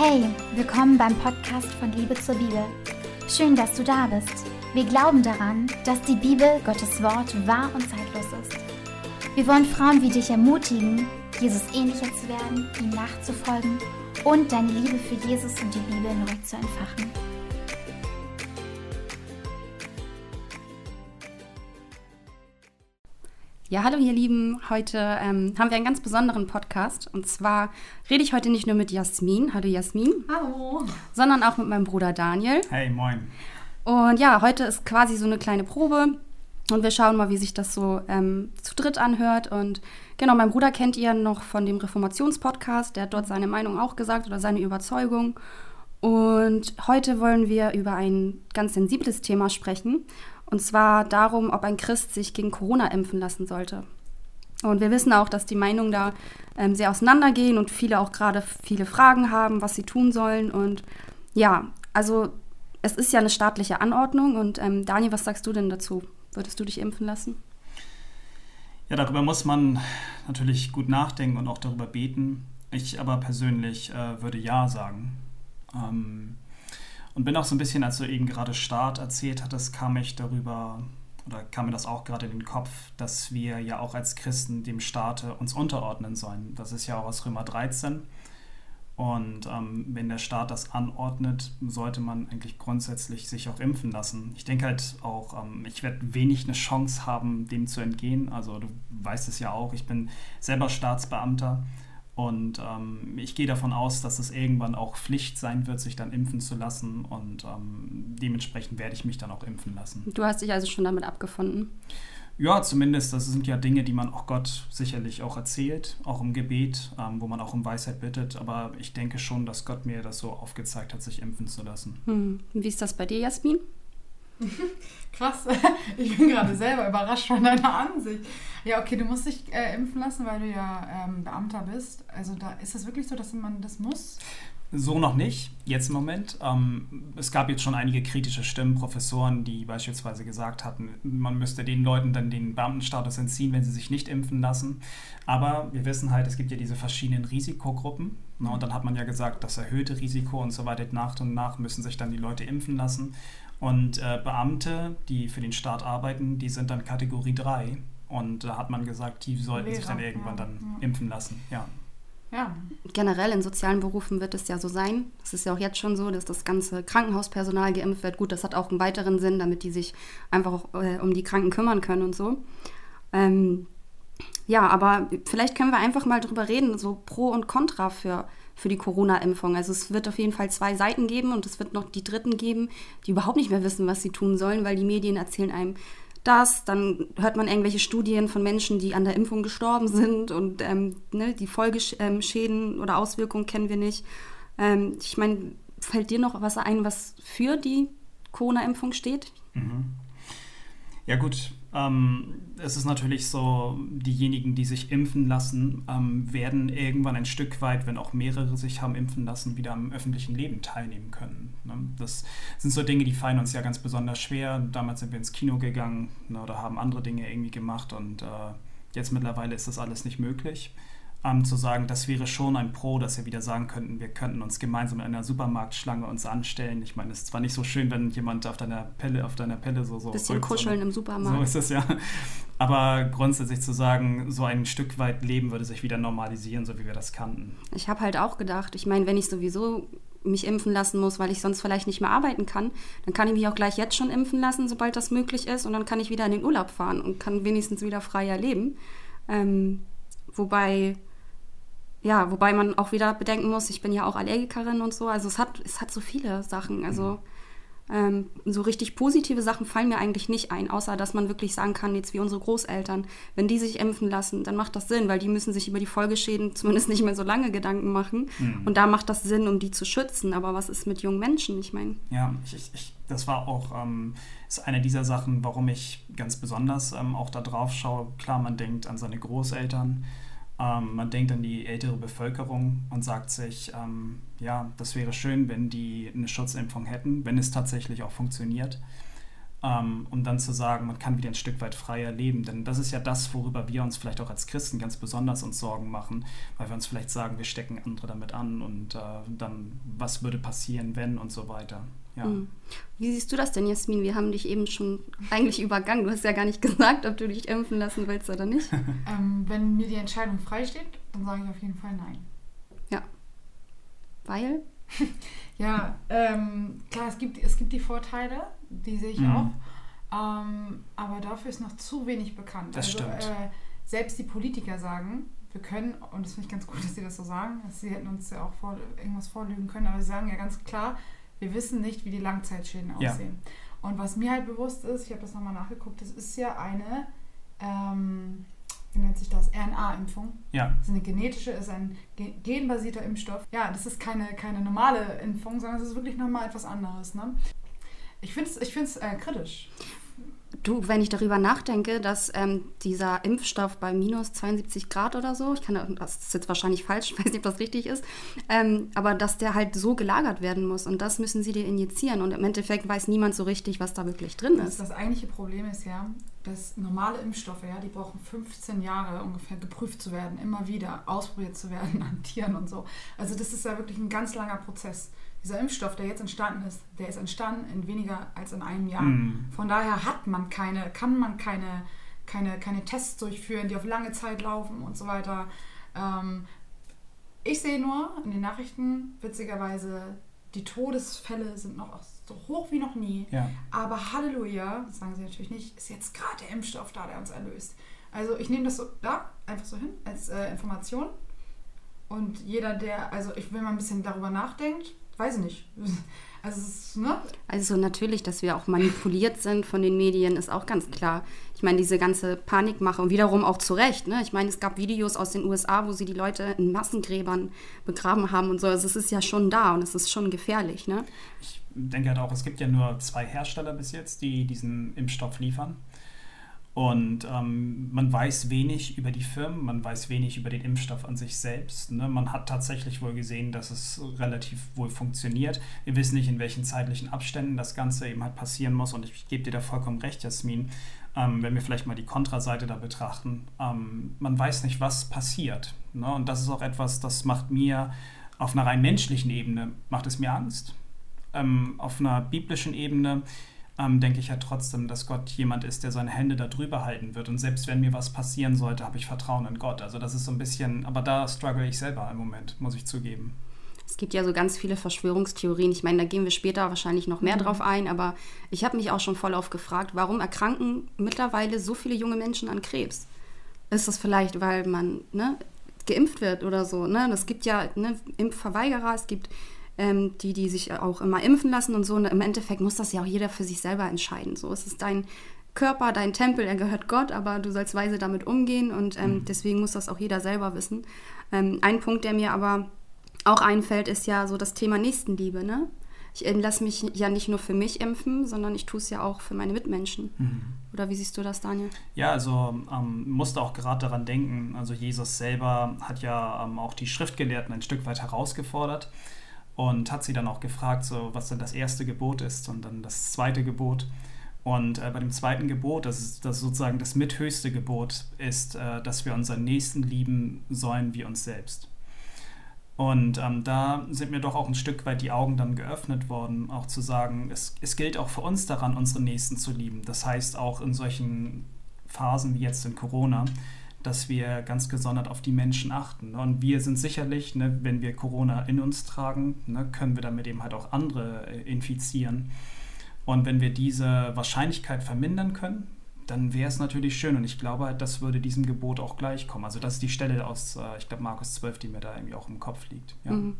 Hey, willkommen beim Podcast von Liebe zur Bibel. Schön, dass du da bist. Wir glauben daran, dass die Bibel, Gottes Wort, wahr und zeitlos ist. Wir wollen Frauen wie dich ermutigen, Jesus ähnlicher zu werden, ihm nachzufolgen und deine Liebe für Jesus und die Bibel neu zu entfachen. Ja, hallo ihr Lieben. Heute ähm, haben wir einen ganz besonderen Podcast. Und zwar rede ich heute nicht nur mit Jasmin. Hallo Jasmin. Hallo. Sondern auch mit meinem Bruder Daniel. Hey, moin. Und ja, heute ist quasi so eine kleine Probe. Und wir schauen mal, wie sich das so ähm, zu dritt anhört. Und genau, mein Bruder kennt ihr noch von dem Reformationspodcast. Der hat dort seine Meinung auch gesagt oder seine Überzeugung. Und heute wollen wir über ein ganz sensibles Thema sprechen. Und zwar darum, ob ein Christ sich gegen Corona impfen lassen sollte. Und wir wissen auch, dass die Meinungen da ähm, sehr auseinandergehen und viele auch gerade viele Fragen haben, was sie tun sollen. Und ja, also es ist ja eine staatliche Anordnung. Und ähm, Daniel, was sagst du denn dazu? Würdest du dich impfen lassen? Ja, darüber muss man natürlich gut nachdenken und auch darüber beten. Ich aber persönlich äh, würde ja sagen. Ähm, und bin auch so ein bisschen, als du eben gerade Start erzählt hattest, kam ich darüber, oder kam mir das auch gerade in den Kopf, dass wir ja auch als Christen dem Staate uns unterordnen sollen. Das ist ja auch aus Römer 13. Und ähm, wenn der Staat das anordnet, sollte man eigentlich grundsätzlich sich auch impfen lassen. Ich denke halt auch, ähm, ich werde wenig eine Chance haben, dem zu entgehen. Also du weißt es ja auch, ich bin selber Staatsbeamter. Und ähm, ich gehe davon aus, dass es irgendwann auch Pflicht sein wird, sich dann impfen zu lassen. Und ähm, dementsprechend werde ich mich dann auch impfen lassen. Du hast dich also schon damit abgefunden? Ja, zumindest. Das sind ja Dinge, die man auch Gott sicherlich auch erzählt, auch im Gebet, ähm, wo man auch um Weisheit bittet. Aber ich denke schon, dass Gott mir das so aufgezeigt hat, sich impfen zu lassen. Hm. Wie ist das bei dir, Jasmin? Krass, ich bin gerade selber überrascht von deiner Ansicht. Ja, okay, du musst dich äh, impfen lassen, weil du ja ähm, Beamter bist. Also da ist es wirklich so, dass man das muss? So noch nicht, jetzt im Moment. Ähm, es gab jetzt schon einige kritische Stimmen, Professoren, die beispielsweise gesagt hatten, man müsste den Leuten dann den Beamtenstatus entziehen, wenn sie sich nicht impfen lassen. Aber wir wissen halt, es gibt ja diese verschiedenen Risikogruppen. Ne, und dann hat man ja gesagt, das erhöhte Risiko und so weiter nach und nach müssen sich dann die Leute impfen lassen. Und äh, Beamte, die für den Staat arbeiten, die sind dann Kategorie 3. Und da hat man gesagt, die sollten Lehrer, sich dann irgendwann ja, dann ja. impfen lassen. Ja. Ja. Generell in sozialen Berufen wird es ja so sein. Es ist ja auch jetzt schon so, dass das ganze Krankenhauspersonal geimpft wird. Gut, das hat auch einen weiteren Sinn, damit die sich einfach auch, äh, um die Kranken kümmern können und so. Ähm, ja, aber vielleicht können wir einfach mal drüber reden, so Pro und Contra für für die Corona-Impfung. Also es wird auf jeden Fall zwei Seiten geben und es wird noch die Dritten geben, die überhaupt nicht mehr wissen, was sie tun sollen, weil die Medien erzählen einem das. Dann hört man irgendwelche Studien von Menschen, die an der Impfung gestorben sind und ähm, ne, die Folgeschäden oder Auswirkungen kennen wir nicht. Ähm, ich meine, fällt dir noch was ein, was für die Corona-Impfung steht? Mhm. Ja gut, ähm, es ist natürlich so, diejenigen, die sich impfen lassen, ähm, werden irgendwann ein Stück weit, wenn auch mehrere sich haben impfen lassen, wieder am öffentlichen Leben teilnehmen können. Ne? Das sind so Dinge, die fallen uns ja ganz besonders schwer. Damals sind wir ins Kino gegangen ne, oder haben andere Dinge irgendwie gemacht und äh, jetzt mittlerweile ist das alles nicht möglich ähm, zu sagen, das wäre schon ein Pro, dass wir wieder sagen könnten, wir könnten uns gemeinsam in einer Supermarktschlange uns anstellen. Ich meine, es ist zwar nicht so schön, wenn jemand auf deiner Pelle, auf deiner Pelle so so bisschen kuscheln im Supermarkt. So ist es ja. Aber grundsätzlich zu sagen, so ein Stück weit Leben würde sich wieder normalisieren, so wie wir das kannten. Ich habe halt auch gedacht, ich meine, wenn ich sowieso mich impfen lassen muss, weil ich sonst vielleicht nicht mehr arbeiten kann, dann kann ich mich auch gleich jetzt schon impfen lassen, sobald das möglich ist. Und dann kann ich wieder in den Urlaub fahren und kann wenigstens wieder freier leben. Ähm, wobei ja, wobei man auch wieder bedenken muss, ich bin ja auch Allergikerin und so. Also es hat, es hat so viele Sachen. Also ähm, so richtig positive Sachen fallen mir eigentlich nicht ein, außer dass man wirklich sagen kann, jetzt wie unsere Großeltern, wenn die sich impfen lassen, dann macht das Sinn, weil die müssen sich über die Folgeschäden zumindest nicht mehr so lange Gedanken machen. Mhm. Und da macht das Sinn, um die zu schützen. Aber was ist mit jungen Menschen? Ich meine. Ja, ich, ich, das war auch ähm, ist eine dieser Sachen, warum ich ganz besonders ähm, auch da drauf schaue. Klar, man denkt an seine Großeltern. Ähm, man denkt an die ältere Bevölkerung und sagt sich, ähm, ja, das wäre schön, wenn die eine Schutzimpfung hätten, wenn es tatsächlich auch funktioniert. Ähm, um dann zu sagen, man kann wieder ein Stück weit freier leben. Denn das ist ja das, worüber wir uns vielleicht auch als Christen ganz besonders uns Sorgen machen, weil wir uns vielleicht sagen, wir stecken andere damit an und äh, dann, was würde passieren, wenn und so weiter. Ja. Mhm. Wie siehst du das denn, Jasmin? Wir haben dich eben schon eigentlich übergangen. Du hast ja gar nicht gesagt, ob du dich impfen lassen willst oder nicht. ähm, wenn mir die Entscheidung freisteht, dann sage ich auf jeden Fall nein. Ja. Weil? Ja, ähm, klar, es gibt, es gibt die Vorteile, die sehe ich mhm. auch. Ähm, aber dafür ist noch zu wenig bekannt. Das also, stimmt. Äh, selbst die Politiker sagen, wir können, und das finde ich ganz gut, dass sie das so sagen, dass sie hätten uns ja auch vor, irgendwas vorlügen können, aber sie sagen ja ganz klar, wir wissen nicht, wie die Langzeitschäden aussehen. Ja. Und was mir halt bewusst ist, ich habe das nochmal nachgeguckt, das ist ja eine, ähm, wie nennt sich das, RNA-Impfung. Ja. Das ist eine genetische, ist ein genbasierter Impfstoff. Ja, das ist keine, keine normale Impfung, sondern es ist wirklich nochmal etwas anderes. Ne? Ich finde es ich find's, äh, kritisch. Du, wenn ich darüber nachdenke, dass ähm, dieser Impfstoff bei minus 72 Grad oder so, ich kann das ist jetzt wahrscheinlich falsch, ich weiß nicht, ob das richtig ist, ähm, aber dass der halt so gelagert werden muss und das müssen sie dir injizieren und im Endeffekt weiß niemand so richtig, was da wirklich drin ist. Das, das eigentliche Problem ist ja, dass normale Impfstoffe, ja, die brauchen 15 Jahre ungefähr geprüft zu werden, immer wieder ausprobiert zu werden an Tieren und so. Also das ist ja wirklich ein ganz langer Prozess dieser Impfstoff, der jetzt entstanden ist, der ist entstanden in weniger als in einem Jahr. Mm. Von daher hat man keine, kann man keine, keine, keine Tests durchführen, die auf lange Zeit laufen und so weiter. Ähm, ich sehe nur in den Nachrichten, witzigerweise, die Todesfälle sind noch so hoch wie noch nie. Ja. Aber Halleluja, das sagen sie natürlich nicht, ist jetzt gerade der Impfstoff da, der uns erlöst. Also ich nehme das so da einfach so hin als äh, Information. Und jeder, der, also ich will mal ein bisschen darüber nachdenkt, weiß ich nicht. Also, ist, ne? also natürlich, dass wir auch manipuliert sind von den Medien, ist auch ganz klar. Ich meine, diese ganze Panikmache und wiederum auch zu Recht. Ne? Ich meine, es gab Videos aus den USA, wo sie die Leute in Massengräbern begraben haben und so. Also es ist ja schon da und es ist schon gefährlich. Ne? Ich denke halt auch, es gibt ja nur zwei Hersteller bis jetzt, die diesen Impfstoff liefern. Und ähm, man weiß wenig über die Firmen, man weiß wenig über den Impfstoff an sich selbst. Ne? Man hat tatsächlich wohl gesehen, dass es relativ wohl funktioniert. Wir wissen nicht, in welchen zeitlichen Abständen das Ganze eben halt passieren muss. Und ich gebe dir da vollkommen recht, Jasmin, ähm, wenn wir vielleicht mal die Kontraseite da betrachten. Ähm, man weiß nicht, was passiert. Ne? Und das ist auch etwas, das macht mir auf einer rein menschlichen Ebene, macht es mir Angst. Ähm, auf einer biblischen Ebene ähm, denke ich ja trotzdem, dass Gott jemand ist, der seine Hände da drüber halten wird. Und selbst wenn mir was passieren sollte, habe ich Vertrauen in Gott. Also das ist so ein bisschen, aber da struggle ich selber im Moment, muss ich zugeben. Es gibt ja so ganz viele Verschwörungstheorien. Ich meine, da gehen wir später wahrscheinlich noch mehr mhm. drauf ein, aber ich habe mich auch schon voll oft gefragt, warum erkranken mittlerweile so viele junge Menschen an Krebs? Ist das vielleicht, weil man ne, geimpft wird oder so? Ne? Es gibt ja ne, Impfverweigerer, es gibt ähm, die, die sich auch immer impfen lassen und so. Und im Endeffekt muss das ja auch jeder für sich selber entscheiden. So, es ist dein Körper, dein Tempel, er gehört Gott, aber du sollst weise damit umgehen und ähm, mhm. deswegen muss das auch jeder selber wissen. Ähm, ein Punkt, der mir aber auch einfällt, ist ja so das Thema Nächstenliebe. Ne? Ich äh, lasse mich ja nicht nur für mich impfen, sondern ich tue es ja auch für meine Mitmenschen. Mhm. Oder wie siehst du das, Daniel? Ja, also ähm, musste auch gerade daran denken. Also Jesus selber hat ja ähm, auch die Schriftgelehrten ein Stück weit herausgefordert und hat sie dann auch gefragt, so, was denn das erste Gebot ist und dann das zweite Gebot. Und äh, bei dem zweiten Gebot, das ist das sozusagen das mithöchste Gebot, ist, äh, dass wir unseren Nächsten lieben sollen wie uns selbst. Und ähm, da sind mir doch auch ein Stück weit die Augen dann geöffnet worden, auch zu sagen, es, es gilt auch für uns daran, unsere Nächsten zu lieben. Das heißt auch in solchen Phasen wie jetzt in Corona, dass wir ganz gesondert auf die Menschen achten. Und wir sind sicherlich, ne, wenn wir Corona in uns tragen, ne, können wir damit eben halt auch andere äh, infizieren. Und wenn wir diese Wahrscheinlichkeit vermindern können, dann wäre es natürlich schön. Und ich glaube, das würde diesem Gebot auch gleichkommen. Also das ist die Stelle aus, äh, ich glaube, Markus 12, die mir da irgendwie auch im Kopf liegt. Ja. Mhm.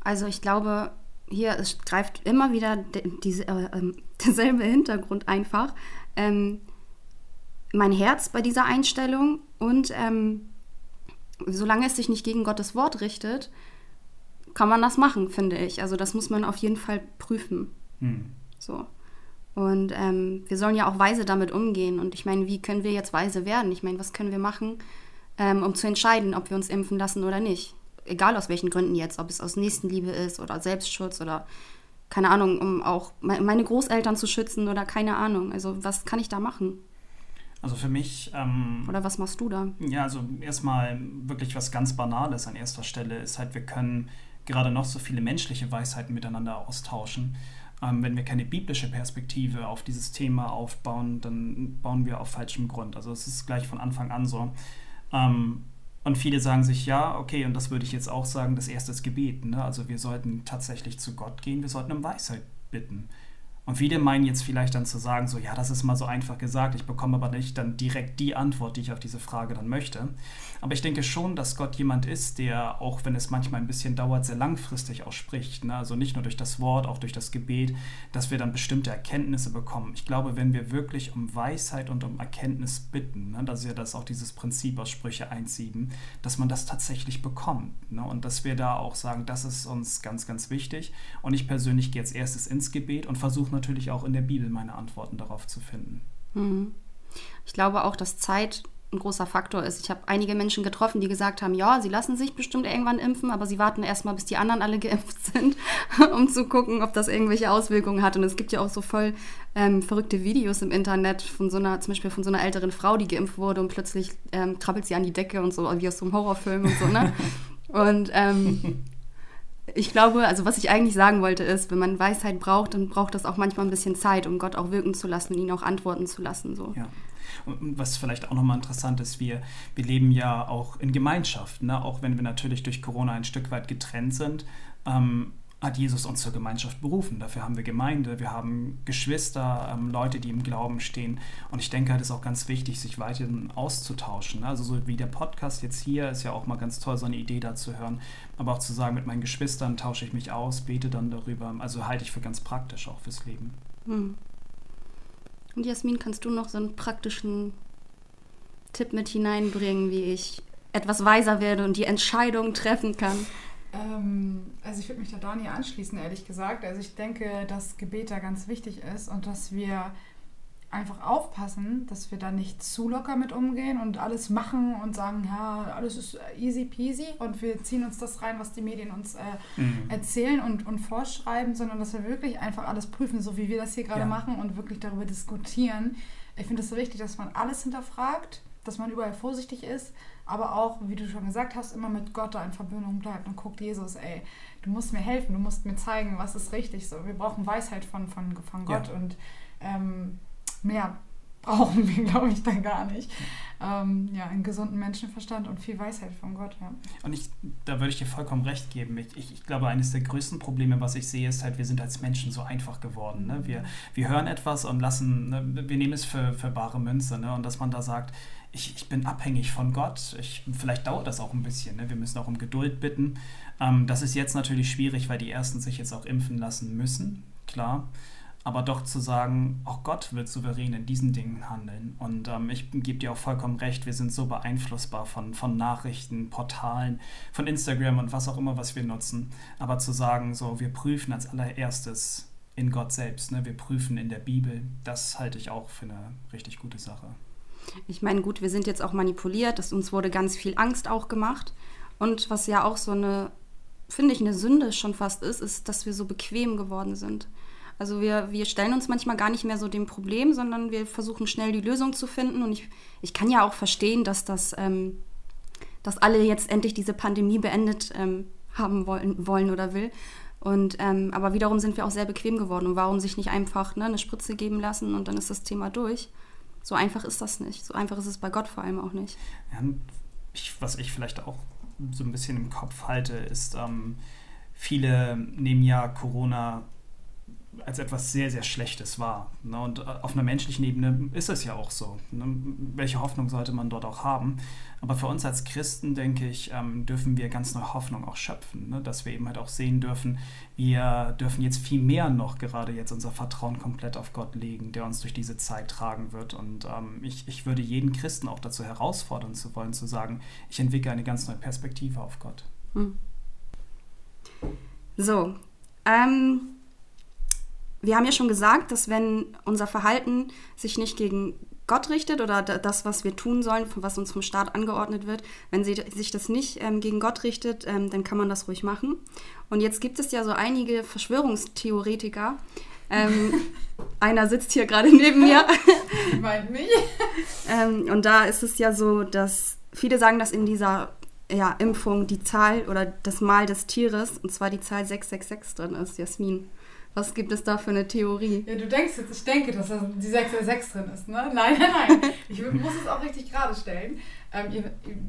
Also ich glaube, hier es greift immer wieder diese, äh, äh, derselbe Hintergrund einfach. Ähm, mein Herz bei dieser Einstellung und ähm, solange es sich nicht gegen Gottes Wort richtet, kann man das machen, finde ich. Also das muss man auf jeden Fall prüfen. Hm. So. Und ähm, wir sollen ja auch weise damit umgehen. Und ich meine, wie können wir jetzt weise werden? Ich meine, was können wir machen, ähm, um zu entscheiden, ob wir uns impfen lassen oder nicht? Egal aus welchen Gründen jetzt, ob es aus Nächstenliebe ist oder Selbstschutz oder keine Ahnung, um auch meine Großeltern zu schützen oder keine Ahnung. Also was kann ich da machen? Also für mich. Ähm, Oder was machst du da? Ja, also erstmal wirklich was ganz Banales an erster Stelle ist halt, wir können gerade noch so viele menschliche Weisheiten miteinander austauschen. Ähm, wenn wir keine biblische Perspektive auf dieses Thema aufbauen, dann bauen wir auf falschem Grund. Also es ist gleich von Anfang an so. Ähm, und viele sagen sich, ja, okay, und das würde ich jetzt auch sagen, das erste ist Gebet. Ne? Also wir sollten tatsächlich zu Gott gehen, wir sollten um Weisheit bitten. Und viele meinen jetzt vielleicht dann zu sagen, so ja, das ist mal so einfach gesagt, ich bekomme aber nicht dann direkt die Antwort, die ich auf diese Frage dann möchte. Aber ich denke schon, dass Gott jemand ist, der, auch wenn es manchmal ein bisschen dauert, sehr langfristig auch spricht. Ne? Also nicht nur durch das Wort, auch durch das Gebet, dass wir dann bestimmte Erkenntnisse bekommen. Ich glaube, wenn wir wirklich um Weisheit und um Erkenntnis bitten, ne? das ist ja das auch dieses Prinzip aus Sprüche 1,7, dass man das tatsächlich bekommt. Ne? Und dass wir da auch sagen, das ist uns ganz, ganz wichtig. Und ich persönlich gehe jetzt erstes ins Gebet und versuche natürlich auch in der Bibel meine Antworten darauf zu finden. Mhm. Ich glaube auch, dass Zeit ein großer Faktor ist. Ich habe einige Menschen getroffen, die gesagt haben, ja, sie lassen sich bestimmt irgendwann impfen, aber sie warten erstmal, bis die anderen alle geimpft sind, um zu gucken, ob das irgendwelche Auswirkungen hat. Und es gibt ja auch so voll ähm, verrückte Videos im Internet von so einer, zum Beispiel von so einer älteren Frau, die geimpft wurde und plötzlich ähm, krabbelt sie an die Decke und so, wie aus so einem Horrorfilm und so, ne? Und ähm, ich glaube, also was ich eigentlich sagen wollte ist, wenn man Weisheit braucht, dann braucht das auch manchmal ein bisschen Zeit, um Gott auch wirken zu lassen und ihn auch antworten zu lassen. So. Ja. Und was vielleicht auch nochmal interessant ist, wir, wir leben ja auch in Gemeinschaft, ne? auch wenn wir natürlich durch Corona ein Stück weit getrennt sind. Ähm, hat Jesus uns zur Gemeinschaft berufen. Dafür haben wir Gemeinde, wir haben Geschwister, ähm, Leute, die im Glauben stehen. Und ich denke, es ist auch ganz wichtig, sich weiterhin auszutauschen. Also so wie der Podcast jetzt hier ist ja auch mal ganz toll, so eine Idee da zu hören. Aber auch zu sagen, mit meinen Geschwistern tausche ich mich aus, bete dann darüber. Also halte ich für ganz praktisch auch fürs Leben. Hm. Und Jasmin, kannst du noch so einen praktischen Tipp mit hineinbringen, wie ich etwas weiser werde und die Entscheidung treffen kann? Ähm, also ich würde mich da Dani anschließen, ehrlich gesagt. Also ich denke, dass Gebet da ganz wichtig ist und dass wir einfach aufpassen, dass wir da nicht zu locker mit umgehen und alles machen und sagen, ja, alles ist easy peasy und wir ziehen uns das rein, was die Medien uns äh, mhm. erzählen und, und vorschreiben, sondern dass wir wirklich einfach alles prüfen, so wie wir das hier gerade ja. machen und wirklich darüber diskutieren. Ich finde es so wichtig, dass man alles hinterfragt, dass man überall vorsichtig ist, aber auch, wie du schon gesagt hast, immer mit Gott da in Verbindung bleibt und guckt, Jesus, ey, du musst mir helfen, du musst mir zeigen, was ist richtig. So, wir brauchen Weisheit von, von, von Gott ja. und ähm, mehr brauchen wir, glaube ich, dann gar nicht. Ähm, ja, einen gesunden Menschenverstand und viel Weisheit von Gott, ja. Und ich, da würde ich dir vollkommen recht geben. Ich, ich, ich, glaube, eines der größten Probleme, was ich sehe, ist halt, wir sind als Menschen so einfach geworden. Ne? Wir, wir hören etwas und lassen, ne? wir nehmen es für, für bare Münze. Ne? Und dass man da sagt, ich, ich bin abhängig von Gott. Ich, vielleicht dauert das auch ein bisschen. Ne? Wir müssen auch um Geduld bitten. Ähm, das ist jetzt natürlich schwierig, weil die Ersten sich jetzt auch impfen lassen müssen, klar aber doch zu sagen, auch Gott wird souverän in diesen Dingen handeln. Und ähm, ich gebe dir auch vollkommen recht, wir sind so beeinflussbar von, von Nachrichten, Portalen, von Instagram und was auch immer, was wir nutzen. Aber zu sagen, so, wir prüfen als allererstes in Gott selbst, ne? wir prüfen in der Bibel, das halte ich auch für eine richtig gute Sache. Ich meine, gut, wir sind jetzt auch manipuliert, dass uns wurde ganz viel Angst auch gemacht. Und was ja auch so eine, finde ich, eine Sünde schon fast ist, ist, dass wir so bequem geworden sind. Also wir, wir stellen uns manchmal gar nicht mehr so dem Problem, sondern wir versuchen schnell die Lösung zu finden. Und ich, ich kann ja auch verstehen, dass das, ähm, dass alle jetzt endlich diese Pandemie beendet ähm, haben wollen, wollen oder will. Und ähm, aber wiederum sind wir auch sehr bequem geworden. Und warum sich nicht einfach ne, eine Spritze geben lassen und dann ist das Thema durch? So einfach ist das nicht. So einfach ist es bei Gott vor allem auch nicht. Ja, ich, was ich vielleicht auch so ein bisschen im Kopf halte, ist, ähm, viele nehmen ja Corona als etwas sehr, sehr Schlechtes wahr. Ne? Und äh, auf einer menschlichen Ebene ist es ja auch so. Ne? Welche Hoffnung sollte man dort auch haben? Aber für uns als Christen, denke ich, ähm, dürfen wir ganz neue Hoffnung auch schöpfen. Ne? Dass wir eben halt auch sehen dürfen, wir dürfen jetzt viel mehr noch gerade jetzt unser Vertrauen komplett auf Gott legen, der uns durch diese Zeit tragen wird. Und ähm, ich, ich würde jeden Christen auch dazu herausfordern zu wollen, zu sagen, ich entwickle eine ganz neue Perspektive auf Gott. Hm. So, ähm, wir haben ja schon gesagt, dass wenn unser Verhalten sich nicht gegen Gott richtet oder das, was wir tun sollen, was uns vom Staat angeordnet wird. Wenn sie, sich das nicht ähm, gegen Gott richtet, ähm, dann kann man das ruhig machen. Und jetzt gibt es ja so einige Verschwörungstheoretiker. Ähm, einer sitzt hier gerade neben mir. Meint mich. Ähm, und da ist es ja so, dass viele sagen, dass in dieser ja, Impfung die Zahl oder das Mal des Tieres, und zwar die Zahl 666 drin ist, Jasmin. Was gibt es da für eine Theorie? Ja, du denkst jetzt, ich denke, dass da die 666 drin ist, ne? Nein, nein, nein. Ich muss es auch richtig gerade stellen. Ähm,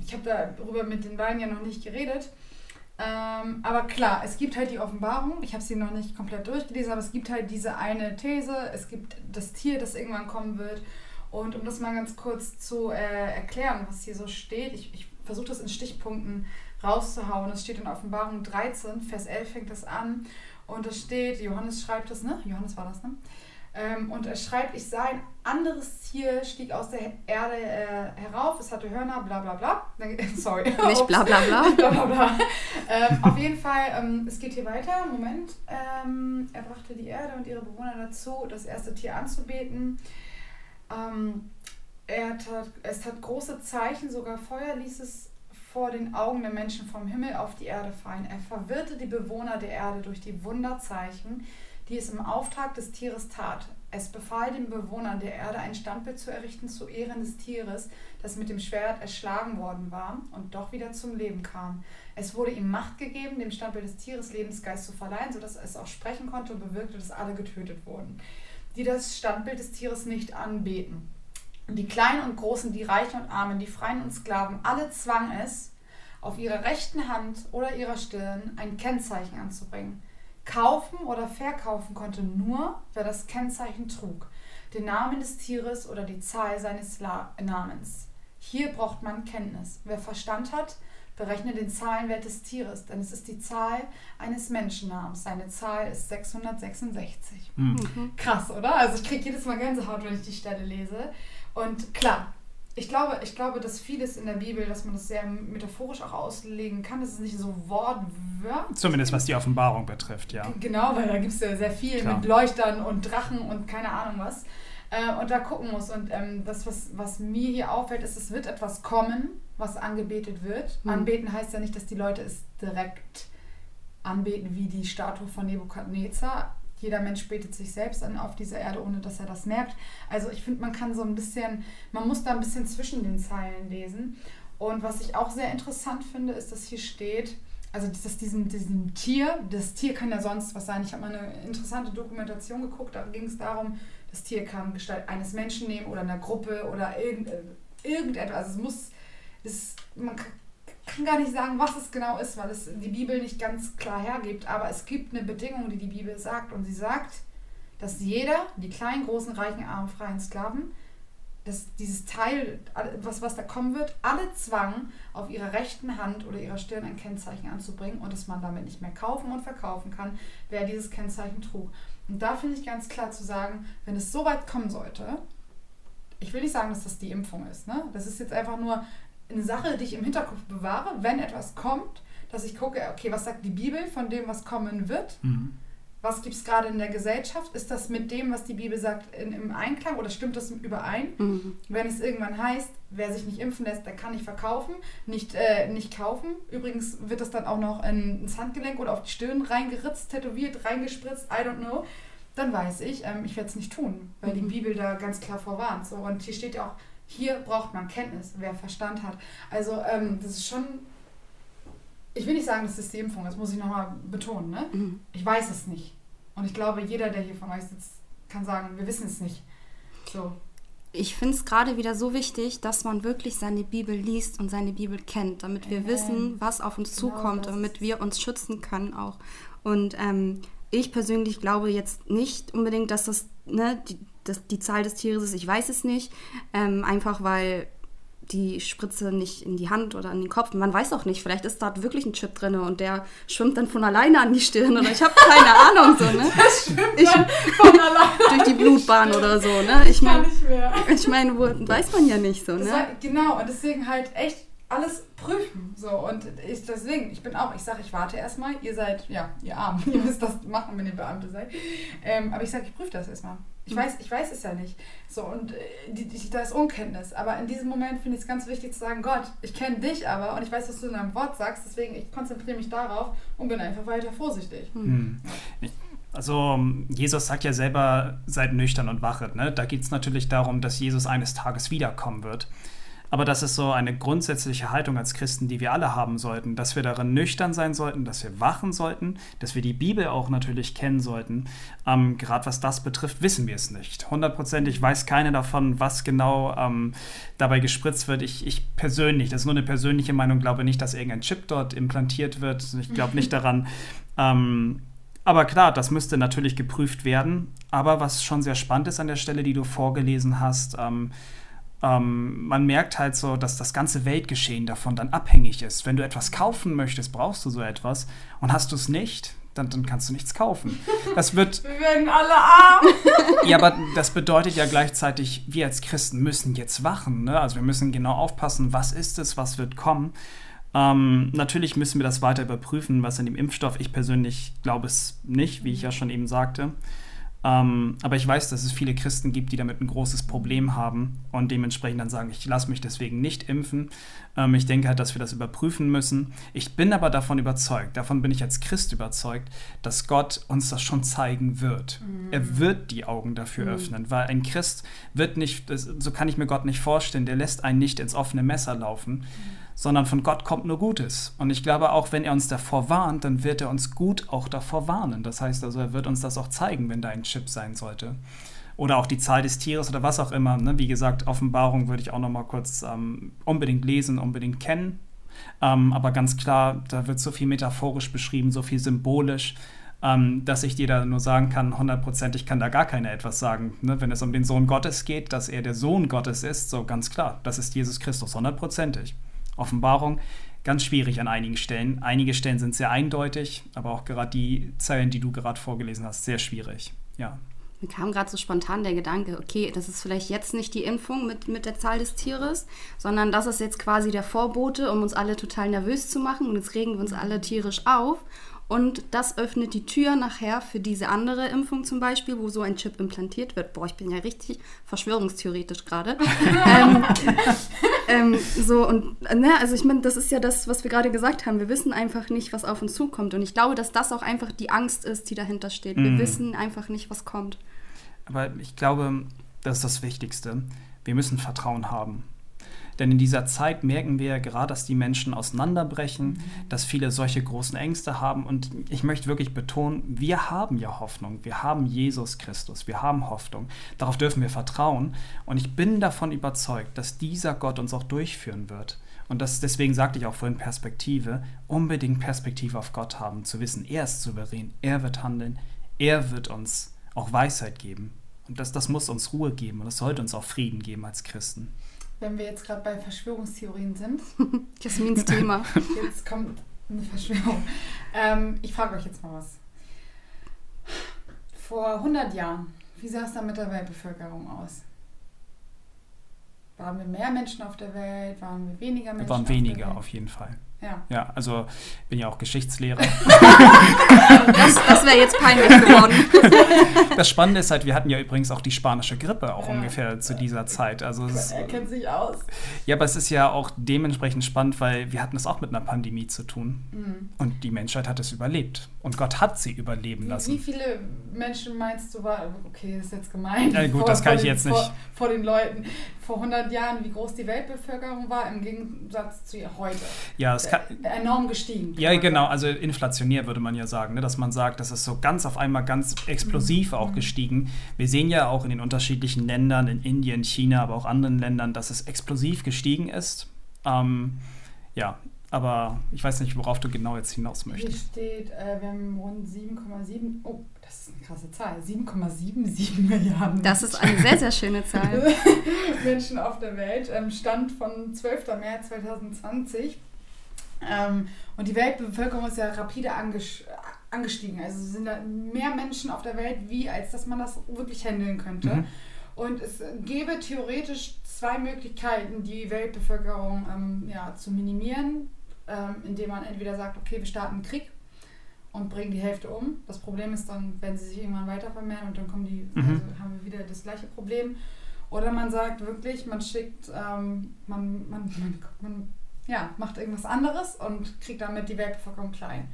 ich habe darüber mit den beiden ja noch nicht geredet. Ähm, aber klar, es gibt halt die Offenbarung. Ich habe sie noch nicht komplett durchgelesen, aber es gibt halt diese eine These. Es gibt das Tier, das irgendwann kommen wird. Und um das mal ganz kurz zu äh, erklären, was hier so steht, ich, ich versuche das in Stichpunkten rauszuhauen. Es steht in Offenbarung 13, Vers 11 fängt das an. Und es steht, Johannes schreibt das, ne? Johannes war das, ne? Ähm, und er schreibt, ich sah ein anderes Tier, stieg aus der Erde äh, herauf, es hatte Hörner, bla bla bla. Sorry. Nicht bla bla bla. bla, bla, bla. Ähm, auf jeden Fall, ähm, es geht hier weiter. Moment. Ähm, er brachte die Erde und ihre Bewohner dazu, das erste Tier anzubeten. Ähm, er tat, es hat große Zeichen, sogar Feuer ließ es vor den Augen der Menschen vom Himmel auf die Erde fallen. Er verwirrte die Bewohner der Erde durch die Wunderzeichen, die es im Auftrag des Tieres tat. Es befahl den Bewohnern der Erde ein Standbild zu errichten zu Ehren des Tieres, das mit dem Schwert erschlagen worden war und doch wieder zum Leben kam. Es wurde ihm Macht gegeben, dem Standbild des Tieres Lebensgeist zu verleihen, sodass es auch sprechen konnte und bewirkte, dass alle getötet wurden, die das Standbild des Tieres nicht anbeten. Und die Kleinen und Großen, die Reichen und Armen, die Freien und Sklaven, alle zwang es, auf ihrer rechten Hand oder ihrer Stirn ein Kennzeichen anzubringen. Kaufen oder verkaufen konnte nur, wer das Kennzeichen trug, den Namen des Tieres oder die Zahl seines La Namens. Hier braucht man Kenntnis. Wer Verstand hat, berechne den Zahlenwert des Tieres, denn es ist die Zahl eines Menschennamens. Seine Zahl ist 666. Mhm. Krass, oder? Also ich kriege jedes Mal Gänsehaut, wenn ich die Stelle lese. Und klar, ich glaube, ich glaube, dass vieles in der Bibel, dass man das sehr metaphorisch auch auslegen kann. Das ist nicht so wortwörtlich. Zumindest was die Offenbarung betrifft, ja. Genau, weil da gibt es ja sehr viel Klar. mit Leuchtern und Drachen und keine Ahnung was. Äh, und da gucken muss. Und ähm, das, was, was mir hier auffällt, ist, es wird etwas kommen, was angebetet wird. Mhm. Anbeten heißt ja nicht, dass die Leute es direkt anbeten wie die Statue von Nebukadnezar jeder Mensch betet sich selbst an auf dieser Erde, ohne dass er das merkt. Also ich finde, man kann so ein bisschen, man muss da ein bisschen zwischen den Zeilen lesen. Und was ich auch sehr interessant finde, ist, dass hier steht, also dass diesem, diesem Tier, das Tier kann ja sonst was sein. Ich habe mal eine interessante Dokumentation geguckt, da ging es darum, das Tier kann Gestalt eines Menschen nehmen oder einer Gruppe oder irgend, irgendetwas. Also es muss, es, man kann gar nicht sagen, was es genau ist, weil es die Bibel nicht ganz klar hergibt, aber es gibt eine Bedingung, die die Bibel sagt und sie sagt, dass jeder, die kleinen, großen, reichen, armen, freien Sklaven, dass dieses Teil, was, was da kommen wird, alle zwangen, auf ihrer rechten Hand oder ihrer Stirn ein Kennzeichen anzubringen und dass man damit nicht mehr kaufen und verkaufen kann, wer dieses Kennzeichen trug. Und da finde ich ganz klar zu sagen, wenn es so weit kommen sollte, ich will nicht sagen, dass das die Impfung ist. Ne? Das ist jetzt einfach nur eine Sache, die ich im Hinterkopf bewahre, wenn etwas kommt, dass ich gucke, okay, was sagt die Bibel von dem, was kommen wird? Mhm. Was gibt es gerade in der Gesellschaft? Ist das mit dem, was die Bibel sagt, in, im Einklang oder stimmt das überein? Mhm. Wenn es irgendwann heißt, wer sich nicht impfen lässt, der kann nicht verkaufen, nicht, äh, nicht kaufen. Übrigens wird das dann auch noch in, ins Handgelenk oder auf die Stirn reingeritzt, tätowiert, reingespritzt, I don't know. Dann weiß ich, ähm, ich werde es nicht tun, weil mhm. die Bibel da ganz klar vorwarnt. So. Und hier steht ja auch, hier braucht man Kenntnis, wer Verstand hat. Also ähm, das ist schon, ich will nicht sagen, das ist die Impfung, das muss ich nochmal betonen. Ne? Mhm. Ich weiß es nicht. Und ich glaube, jeder, der hier von euch sitzt, kann sagen, wir wissen es nicht. So. Ich finde es gerade wieder so wichtig, dass man wirklich seine Bibel liest und seine Bibel kennt, damit wir Amen. wissen, was auf uns genau zukommt, damit wir uns schützen können auch. Und ähm, ich persönlich glaube jetzt nicht unbedingt, dass das ne, die, das, die Zahl des Tieres ist, ich weiß es nicht. Ähm, einfach weil die Spritze nicht in die Hand oder an den Kopf. Man weiß auch nicht, vielleicht ist da wirklich ein Chip drin und der schwimmt dann von alleine an die Stirn oder ich habe keine Ahnung so, ne? Das schwimmt ich, von alleine durch die Blutbahn oder so, ne? Ich meine, ich meine, weiß man ja nicht so, ne? War, genau und deswegen halt echt alles prüfen. So, und ich deswegen, ich bin auch, ich sage, ich warte erstmal, ihr seid, ja, ihr Arm, ihr müsst das machen, wenn ihr Beamte seid. Ähm, aber ich sage, ich prüfe das erstmal. Ich weiß, ich weiß es ja nicht. So, und äh, die, die, da ist Unkenntnis. Aber in diesem Moment finde ich es ganz wichtig zu sagen, Gott, ich kenne dich aber und ich weiß, was du in deinem Wort sagst, deswegen ich konzentriere mich darauf und bin einfach weiter vorsichtig. Hm. Also Jesus sagt ja selber, seid nüchtern und wachet. Ne? Da geht es natürlich darum, dass Jesus eines Tages wiederkommen wird. Aber das ist so eine grundsätzliche Haltung als Christen, die wir alle haben sollten, dass wir darin nüchtern sein sollten, dass wir wachen sollten, dass wir die Bibel auch natürlich kennen sollten. Ähm, Gerade was das betrifft, wissen wir es nicht. Hundertprozentig weiß keiner davon, was genau ähm, dabei gespritzt wird. Ich, ich, persönlich, das ist nur eine persönliche Meinung, glaube nicht, dass irgendein Chip dort implantiert wird. Ich glaube nicht daran. Ähm, aber klar, das müsste natürlich geprüft werden. Aber was schon sehr spannend ist an der Stelle, die du vorgelesen hast, ähm, ähm, man merkt halt so, dass das ganze Weltgeschehen davon dann abhängig ist. Wenn du etwas kaufen möchtest, brauchst du so etwas. Und hast du es nicht, dann, dann, kannst du nichts kaufen. Das wird. Wir werden alle arm. ja, aber das bedeutet ja gleichzeitig, wir als Christen müssen jetzt wachen. Ne? Also wir müssen genau aufpassen, was ist es, was wird kommen. Ähm, natürlich müssen wir das weiter überprüfen, was in dem Impfstoff. Ich persönlich glaube es nicht, wie ich ja schon eben sagte. Ähm, aber ich weiß, dass es viele Christen gibt, die damit ein großes Problem haben und dementsprechend dann sagen, ich lasse mich deswegen nicht impfen. Ähm, ich denke halt, dass wir das überprüfen müssen. Ich bin aber davon überzeugt, davon bin ich als Christ überzeugt, dass Gott uns das schon zeigen wird. Mhm. Er wird die Augen dafür mhm. öffnen, weil ein Christ wird nicht, so kann ich mir Gott nicht vorstellen, der lässt einen nicht ins offene Messer laufen. Mhm sondern von Gott kommt nur Gutes. Und ich glaube, auch wenn er uns davor warnt, dann wird er uns gut auch davor warnen. Das heißt also, er wird uns das auch zeigen, wenn da ein Chip sein sollte. Oder auch die Zahl des Tieres oder was auch immer. Ne? Wie gesagt, Offenbarung würde ich auch noch mal kurz ähm, unbedingt lesen, unbedingt kennen. Ähm, aber ganz klar, da wird so viel metaphorisch beschrieben, so viel symbolisch, ähm, dass ich dir da nur sagen kann, hundertprozentig kann da gar keiner etwas sagen. Ne? Wenn es um den Sohn Gottes geht, dass er der Sohn Gottes ist, so ganz klar, das ist Jesus Christus, hundertprozentig. Offenbarung. Ganz schwierig an einigen Stellen. Einige Stellen sind sehr eindeutig, aber auch gerade die Zeilen, die du gerade vorgelesen hast, sehr schwierig. Ja. Mir kam gerade so spontan der Gedanke, okay, das ist vielleicht jetzt nicht die Impfung mit, mit der Zahl des Tieres, sondern das ist jetzt quasi der Vorbote, um uns alle total nervös zu machen. Und jetzt regen wir uns alle tierisch auf. Und das öffnet die Tür nachher für diese andere Impfung zum Beispiel, wo so ein Chip implantiert wird. Boah, ich bin ja richtig verschwörungstheoretisch gerade. ähm, ähm, so und ne, also ich meine, das ist ja das, was wir gerade gesagt haben. Wir wissen einfach nicht, was auf uns zukommt. Und ich glaube, dass das auch einfach die Angst ist, die dahinter steht. Wir mm. wissen einfach nicht, was kommt. Aber ich glaube, das ist das Wichtigste. Wir müssen Vertrauen haben. Denn in dieser Zeit merken wir ja gerade, dass die Menschen auseinanderbrechen, mhm. dass viele solche großen Ängste haben. Und ich möchte wirklich betonen, wir haben ja Hoffnung. Wir haben Jesus Christus. Wir haben Hoffnung. Darauf dürfen wir vertrauen. Und ich bin davon überzeugt, dass dieser Gott uns auch durchführen wird. Und das, deswegen sagte ich auch vorhin Perspektive, unbedingt Perspektive auf Gott haben, zu wissen, er ist souverän, er wird handeln, er wird uns auch Weisheit geben. Und das, das muss uns Ruhe geben und das sollte uns auch Frieden geben als Christen wenn wir jetzt gerade bei Verschwörungstheorien sind. Jasmins Thema. Jetzt kommt eine Verschwörung. Ähm, ich frage euch jetzt mal was. Vor 100 Jahren, wie sah es da mit der Weltbevölkerung aus? Waren wir mehr Menschen auf der Welt? Waren wir weniger Menschen? Wir waren weniger auf jeden Fall. Ja. Ja, also bin ja auch Geschichtslehrer. das das wäre jetzt peinlich geworden. Das Spannende ist halt, wir hatten ja übrigens auch die spanische Grippe auch ja. ungefähr zu dieser Zeit. Also es, er kennt sich aus. Ja, aber es ist ja auch dementsprechend spannend, weil wir hatten es auch mit einer Pandemie zu tun. Mhm. Und die Menschheit hat es überlebt. Und Gott hat sie überleben lassen. Wie viele Menschen meinst du, war, okay, das ist jetzt gemein. Ja, gut, vor, das kann ich den, jetzt nicht. Vor, vor den Leuten. Vor 100 Jahren, wie groß die Weltbevölkerung war, im Gegensatz zu heute. Ja, es kann, enorm gestiegen. Ja, genau, also inflationär würde man ja sagen, ne? dass man sagt, das ist so ganz auf einmal ganz explosiv mhm. auch mhm. gestiegen. Wir sehen ja auch in den unterschiedlichen Ländern, in Indien, China, aber auch anderen Ländern, dass es explosiv gestiegen ist. Ähm, ja, aber ich weiß nicht, worauf du genau jetzt hinaus möchtest. Hier steht, äh, wir haben rund 7,7. Oh, das ist eine krasse Zahl. 7,77 Milliarden. Das ist eine sehr, sehr schöne Zahl. Menschen auf der Welt. Ähm, Stand von 12. März 2020. Ähm, und die Weltbevölkerung ist ja rapide angestiegen. Also sind da mehr Menschen auf der Welt, wie als dass man das wirklich handeln könnte. Mhm. Und es gäbe theoretisch zwei Möglichkeiten, die Weltbevölkerung ähm, ja, zu minimieren, ähm, indem man entweder sagt, okay, wir starten einen Krieg und bringen die Hälfte um. Das Problem ist dann, wenn sie sich irgendwann weiter vermehren und dann kommen die, Mhm. also haben wir wieder das gleiche Problem. Oder man sagt wirklich, man schickt, ähm, man, man, man, man ja, macht irgendwas anderes und kriegt damit die Weltbevölkerung klein.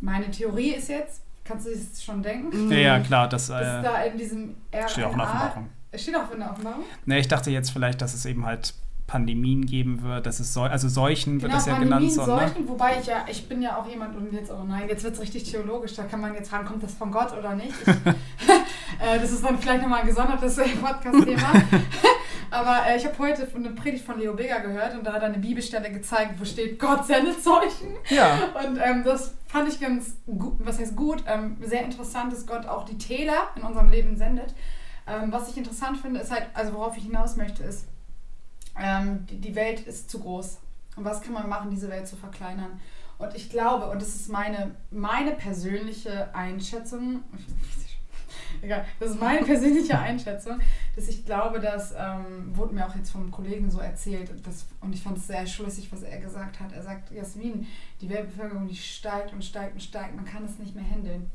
Meine Theorie ist jetzt, kannst du es schon denken, Ja, ja, klar, das ist äh, da in diesem steht auch in der RNA Offenbarung. Es steht auch in der Offenbarung. Ne, ich dachte jetzt vielleicht, dass es eben halt Pandemien geben wird, dass es Seu also Seuchen wird Genau, das ja Pandemien, genannt. So, ne? Seuchen, wobei ich ja, ich bin ja auch jemand und jetzt, oh nein, jetzt wird es richtig theologisch, da kann man jetzt fragen, kommt das von Gott oder nicht? Ich, äh, das ist dann vielleicht nochmal ein gesondertes Podcast-Thema. Aber äh, ich habe heute eine Predigt von Leo Bega gehört und da hat er eine Bibelstelle gezeigt, wo steht, Gott sendet Seuchen. Ja, Und ähm, das fand ich ganz gut, was heißt gut, ähm, sehr interessant, dass Gott auch die Täler in unserem Leben sendet. Ähm, was ich interessant finde, ist halt, also worauf ich hinaus möchte, ist, ähm, die, die Welt ist zu groß. Und was kann man machen, diese Welt zu verkleinern? Und ich glaube, und das ist meine, meine persönliche Einschätzung, egal, das ist meine persönliche Einschätzung, dass ich glaube, dass, ähm, wurde mir auch jetzt vom Kollegen so erzählt, das, und ich fand es sehr schlüssig, was er gesagt hat. Er sagt, Jasmin, die Weltbevölkerung, die steigt und steigt und steigt, man kann es nicht mehr handeln.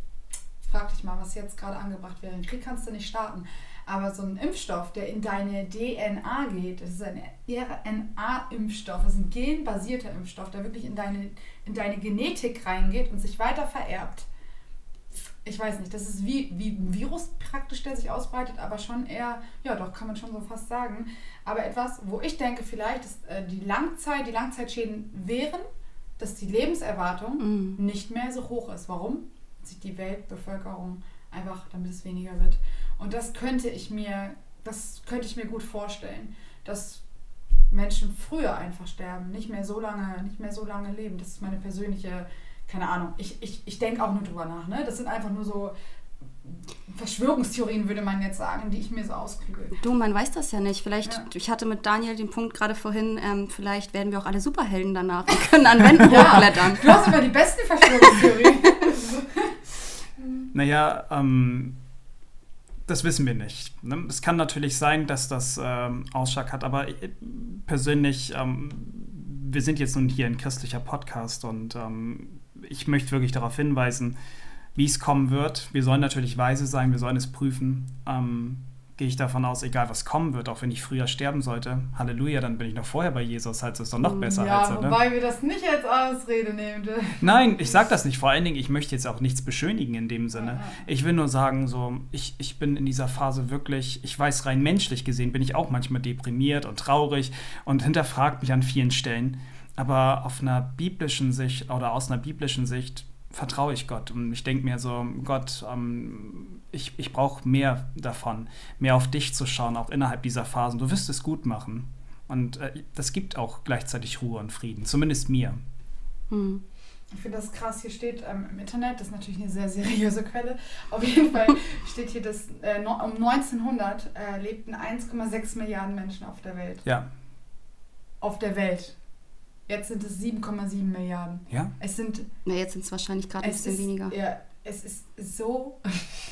Frag dich mal, was jetzt gerade angebracht wäre. Einen Krieg kannst du nicht starten. Aber so ein Impfstoff, der in deine DNA geht, das ist ein RNA-Impfstoff, das ist ein genbasierter Impfstoff, der wirklich in deine, in deine Genetik reingeht und sich weiter vererbt. Ich weiß nicht, das ist wie, wie ein Virus praktisch, der sich ausbreitet, aber schon eher, ja doch, kann man schon so fast sagen. Aber etwas, wo ich denke, vielleicht ist äh, die Langzeit, die Langzeitschäden wären, dass die Lebenserwartung Mhm. nicht mehr so hoch ist. Warum? Sich die Weltbevölkerung einfach, damit es weniger wird. Und das könnte ich mir, das könnte ich mir gut vorstellen, dass Menschen früher einfach sterben, nicht mehr so lange, nicht mehr so lange leben. Das ist meine persönliche, keine Ahnung. Ich, ich, ich denke auch nur drüber nach. Ne? Das sind einfach nur so Verschwörungstheorien, würde man jetzt sagen, die ich mir so ausklügel. Du, man weiß das ja nicht. Vielleicht, Ja. ich hatte mit Daniel den Punkt gerade vorhin, ähm, vielleicht werden wir auch alle Superhelden danach und können an Wänden hochklettern. Du hast immer die besten Verschwörungstheorien. naja, ähm, das wissen wir nicht. Ne? Es kann natürlich sein, dass das ähm, Ausschlag hat, aber ich, persönlich, ähm, wir sind jetzt nun hier ein christlicher Podcast und ähm, ich möchte wirklich darauf hinweisen, wie es kommen wird. Wir sollen natürlich weise sein, wir sollen es prüfen. Ähm, Gehe ich davon aus, egal was kommen wird, auch wenn ich früher sterben sollte, Halleluja, dann bin ich noch vorher bei Jesus, halt ist doch noch besser. ja, als, ne? wobei wir das nicht als Ausrede nehmen. Nein, ich sage das nicht. Vor allen Dingen, ich möchte jetzt auch nichts beschönigen in dem Sinne. Ich will nur sagen, so, ich, ich bin in dieser Phase wirklich, ich weiß, rein menschlich gesehen bin ich auch manchmal deprimiert und traurig und hinterfragt mich an vielen Stellen. Aber auf einer biblischen Sicht oder aus einer biblischen Sicht vertraue ich Gott. Und ich denke mir so, Gott, ähm, ich, ich brauche mehr davon, mehr auf dich zu schauen, auch innerhalb dieser Phasen. Du wirst es gut machen. Und äh, das gibt auch gleichzeitig Ruhe und Frieden, zumindest mir. Hm. Ich finde das krass, hier steht ähm, im Internet, das ist natürlich eine sehr seriöse Quelle, auf jeden Fall steht hier, dass äh, no, um 1900 äh, lebten 1,6 Milliarden Menschen auf der Welt. Ja, Auf der Welt. Jetzt sind es 7,7 Milliarden. ja. Es sind Na, jetzt sind es wahrscheinlich gerade ein bisschen ist, weniger. Ja, es ist so.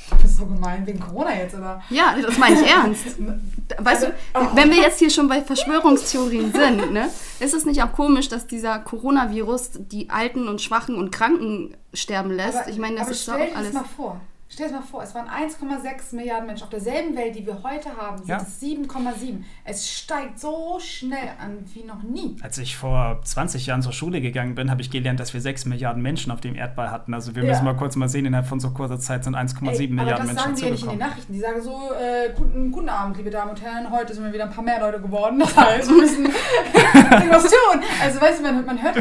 Du bist so gemein wegen Corona jetzt, oder? Ja, das meine ich ernst. Weißt du, Oh. wenn wir jetzt hier schon bei Verschwörungstheorien sind, ne, ist es nicht auch komisch, dass dieser Coronavirus die Alten und Schwachen und Kranken sterben lässt? Aber- ich meine, das aber ist doch stell auch dir alles. das mal vor. Stell dir mal vor, es waren 1,6 Milliarden Menschen. Auf derselben Welt, die wir heute haben, sind Ja. es 7,7. Es steigt so schnell an wie noch nie. Als ich vor 20 Jahren zur Schule gegangen bin, habe ich gelernt, dass wir 6 Milliarden Menschen auf dem Erdball hatten. Also wir Ja. müssen mal kurz mal sehen, innerhalb von so kurzer Zeit sind 1,7 Ey, Milliarden aber das Menschen sagen die ja nicht in den. Nachrichten. Die sagen so, äh, guten, guten Abend, liebe Damen und Herren, heute sind wir wieder ein paar mehr Leute geworden. Das heißt, wir müssen irgendwas tun. Also weißt du, man, man hört,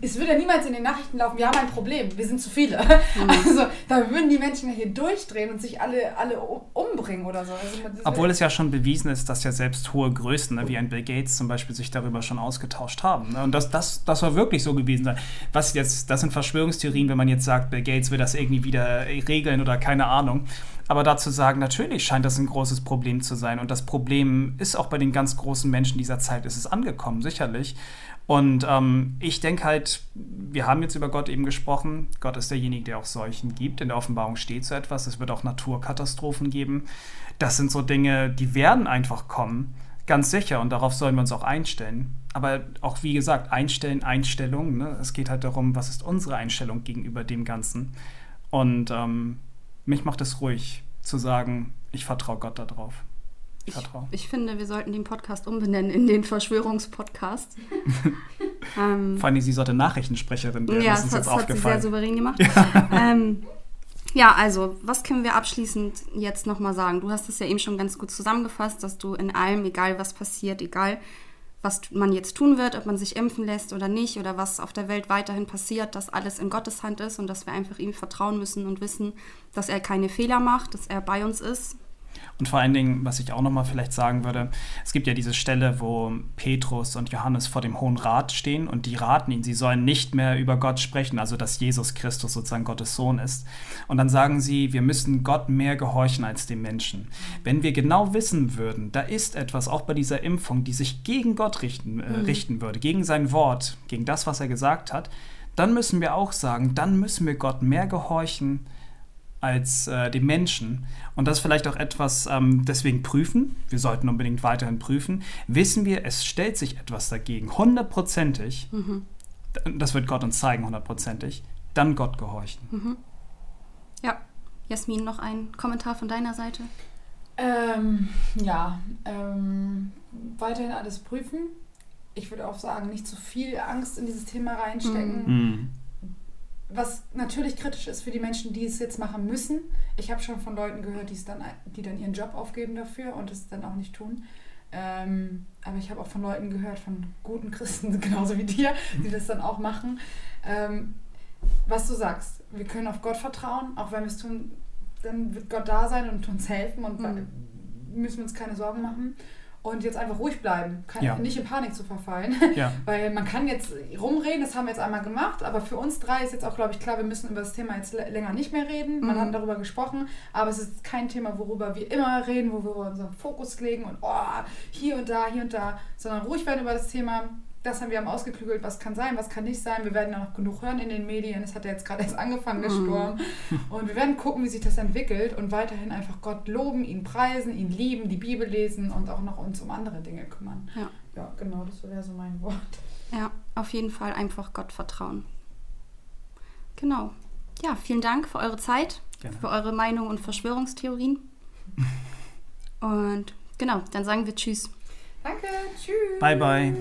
es würde ja niemals in den Nachrichten laufen, wir haben ein Problem, wir sind zu viele. Mhm. Also da würden die Menschen ja durchdrehen und sich alle, alle um- umbringen oder so. Also, Obwohl es ja schon bewiesen ist, dass ja selbst hohe Größen, ne, wie ein Bill Gates zum Beispiel, sich darüber schon ausgetauscht haben. Ne? Und das, das, das soll wirklich so gewesen sein. Was jetzt, das sind Verschwörungstheorien, wenn man jetzt sagt, Bill Gates will das irgendwie wieder regeln oder keine Ahnung. Aber dazu sagen, natürlich scheint das ein großes Problem zu sein. Und das Problem ist auch bei den ganz großen Menschen dieser Zeit, ist es angekommen, sicherlich. Und ähm, ich denke halt, wir haben jetzt über Gott eben gesprochen. Gott ist derjenige, der auch Seuchen gibt. In der Offenbarung steht so etwas. Es wird auch Naturkatastrophen geben. Das sind so Dinge, die werden einfach kommen. Ganz sicher. Und darauf sollen wir uns auch einstellen. Aber auch wie gesagt, Einstellen, Einstellung. Ne? Es geht halt darum, was ist unsere Einstellung gegenüber dem Ganzen. Und ähm, mich macht es ruhig zu sagen, ich vertraue Gott darauf. Ich, ich, finde, wir sollten den Podcast umbenennen in den Verschwörungspodcast. ähm, Vor allem, sie sollte Nachrichtensprecherin werden. Ja, das, ist das hat, hat sie sehr souverän gemacht. Ja. Ähm, ja, also, was können wir abschließend jetzt nochmal sagen? Du hast es ja eben schon ganz gut zusammengefasst, dass du in allem, egal was passiert, egal was man jetzt tun wird, ob man sich impfen lässt oder nicht oder was auf der Welt weiterhin passiert, dass alles in Gottes Hand ist und dass wir einfach ihm vertrauen müssen und wissen, dass er keine Fehler macht, dass er bei uns ist und vor allen Dingen, was ich auch nochmal vielleicht sagen würde, es gibt ja diese Stelle, wo Petrus und Johannes vor dem Hohen Rat stehen und die raten ihnen, sie sollen nicht mehr über Gott sprechen, also dass Jesus Christus sozusagen Gottes Sohn ist. Und dann sagen sie, wir müssen Gott mehr gehorchen als dem Menschen. Wenn wir genau wissen würden, da ist etwas auch bei dieser Impfung, die sich gegen Gott richten, äh, mhm. richten würde, gegen sein Wort, gegen das, was er gesagt hat, dann müssen wir auch sagen, dann müssen wir Gott mehr gehorchen als äh, dem Menschen. Und das vielleicht auch etwas ähm, deswegen prüfen. Wir sollten unbedingt weiterhin prüfen. Wissen wir, es stellt sich etwas dagegen, hundertprozentig. Mhm. Das wird Gott uns zeigen, hundertprozentig. Dann Gott gehorchen. Mhm. Ja. Jasmin, noch ein Kommentar von deiner Seite? Ähm, ja, ähm, weiterhin alles prüfen. Ich würde auch sagen, nicht zu viel Angst in dieses Thema reinstecken. Mhm was natürlich kritisch ist für die Menschen, die es jetzt machen müssen. Ich habe schon von Leuten gehört, die, es dann, die dann ihren Job aufgeben dafür und es dann auch nicht tun. Ähm, aber ich habe auch von Leuten gehört, von guten Christen, genauso wie dir, die das dann auch machen. Ähm, was du sagst, wir können auf Gott vertrauen, auch wenn wir es tun, dann wird Gott da sein und uns helfen und mhm. müssen wir uns keine Sorgen machen und jetzt einfach ruhig bleiben, kann, ja. nicht in Panik zu verfallen. Ja. Weil man kann jetzt rumreden, das haben wir jetzt einmal gemacht, aber für uns drei ist jetzt auch, glaube ich, klar, wir müssen über das Thema jetzt länger nicht mehr reden. Man mhm. hat darüber gesprochen, aber es ist kein Thema, worüber wir immer reden, wo wir unseren Fokus legen und oh, hier und da, hier und da, sondern ruhig werden über das Thema, das haben wir haben ausgeklügelt, was kann sein, was kann nicht sein. Wir werden ja noch genug hören in den Medien. Es hat ja jetzt gerade erst angefangen, der mhm. Sturm. Und wir werden gucken, wie sich das entwickelt und weiterhin einfach Gott loben, ihn preisen, ihn lieben, die Bibel lesen und auch noch uns um andere Dinge kümmern. Ja, ja genau, das wäre so mein Wort. Ja, auf jeden Fall einfach Gott vertrauen. Genau. Ja, vielen Dank für eure Zeit, Gerne. für eure Meinung und Verschwörungstheorien. und genau, dann sagen wir Tschüss. Danke, tschüss. Bye, bye.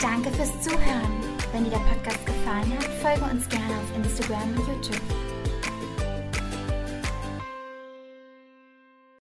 Danke fürs Zuhören. Wenn dir der Podcast gefallen hat, folge uns gerne auf Instagram und YouTube.